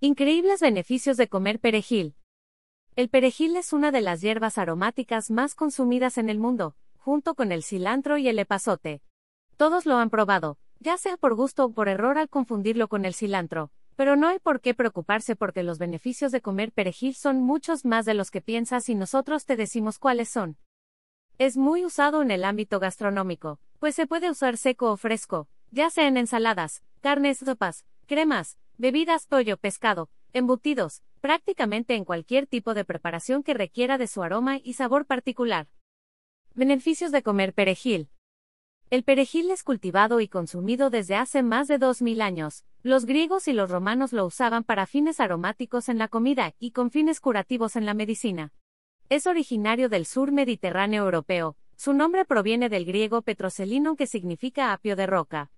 Increíbles beneficios de comer perejil. El perejil es una de las hierbas aromáticas más consumidas en el mundo, junto con el cilantro y el epazote. Todos lo han probado, ya sea por gusto o por error al confundirlo con el cilantro, pero no hay por qué preocuparse porque los beneficios de comer perejil son muchos más de los que piensas y nosotros te decimos cuáles son. Es muy usado en el ámbito gastronómico, pues se puede usar seco o fresco, ya sea en ensaladas, carnes, sopas, cremas, bebidas, pollo, pescado, embutidos, prácticamente en cualquier tipo de preparación que requiera de su aroma y sabor particular. Beneficios de comer perejil. El perejil es cultivado y consumido desde hace más de 2000 años. Los griegos y los romanos lo usaban para fines aromáticos en la comida y con fines curativos en la medicina. Es originario del sur mediterráneo europeo. Su nombre proviene del griego petrocelino que significa apio de roca.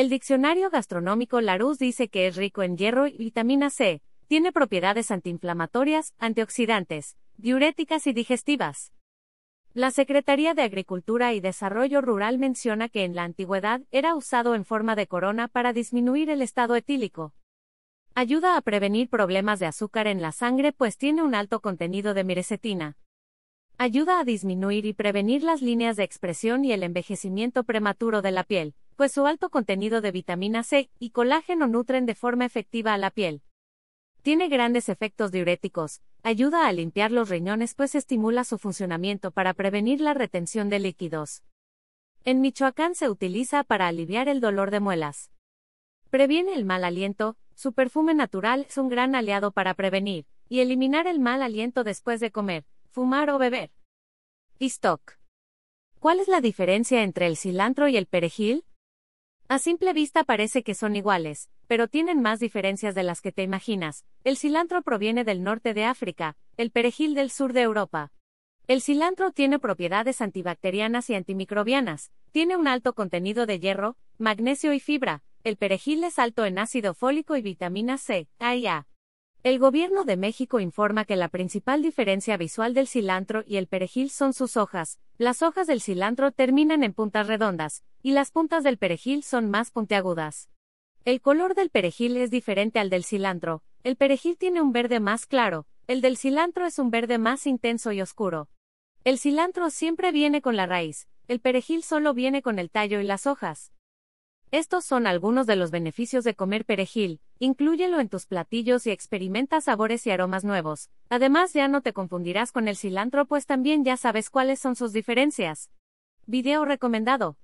El diccionario gastronómico Larousse dice que es rico en hierro y vitamina C, tiene propiedades antiinflamatorias, antioxidantes, diuréticas y digestivas. La Secretaría de Agricultura y Desarrollo Rural menciona que en la antigüedad era usado en forma de corona para disminuir el estado etílico. Ayuda a prevenir problemas de azúcar en la sangre pues tiene un alto contenido de mirecetina. Ayuda a disminuir y prevenir las líneas de expresión y el envejecimiento prematuro de la piel pues su alto contenido de vitamina C y colágeno nutren de forma efectiva a la piel. Tiene grandes efectos diuréticos, ayuda a limpiar los riñones pues estimula su funcionamiento para prevenir la retención de líquidos. En Michoacán se utiliza para aliviar el dolor de muelas. Previene el mal aliento, su perfume natural es un gran aliado para prevenir y eliminar el mal aliento después de comer, fumar o beber. stock. ¿Cuál es la diferencia entre el cilantro y el perejil? A simple vista parece que son iguales, pero tienen más diferencias de las que te imaginas. El cilantro proviene del norte de África, el perejil del sur de Europa. El cilantro tiene propiedades antibacterianas y antimicrobianas, tiene un alto contenido de hierro, magnesio y fibra. El perejil es alto en ácido fólico y vitamina C, A y A. El gobierno de México informa que la principal diferencia visual del cilantro y el perejil son sus hojas. Las hojas del cilantro terminan en puntas redondas, y las puntas del perejil son más puntiagudas. El color del perejil es diferente al del cilantro. El perejil tiene un verde más claro, el del cilantro es un verde más intenso y oscuro. El cilantro siempre viene con la raíz, el perejil solo viene con el tallo y las hojas. Estos son algunos de los beneficios de comer perejil, inclúyelo en tus platillos y experimenta sabores y aromas nuevos. Además ya no te confundirás con el cilantro pues también ya sabes cuáles son sus diferencias. Video recomendado.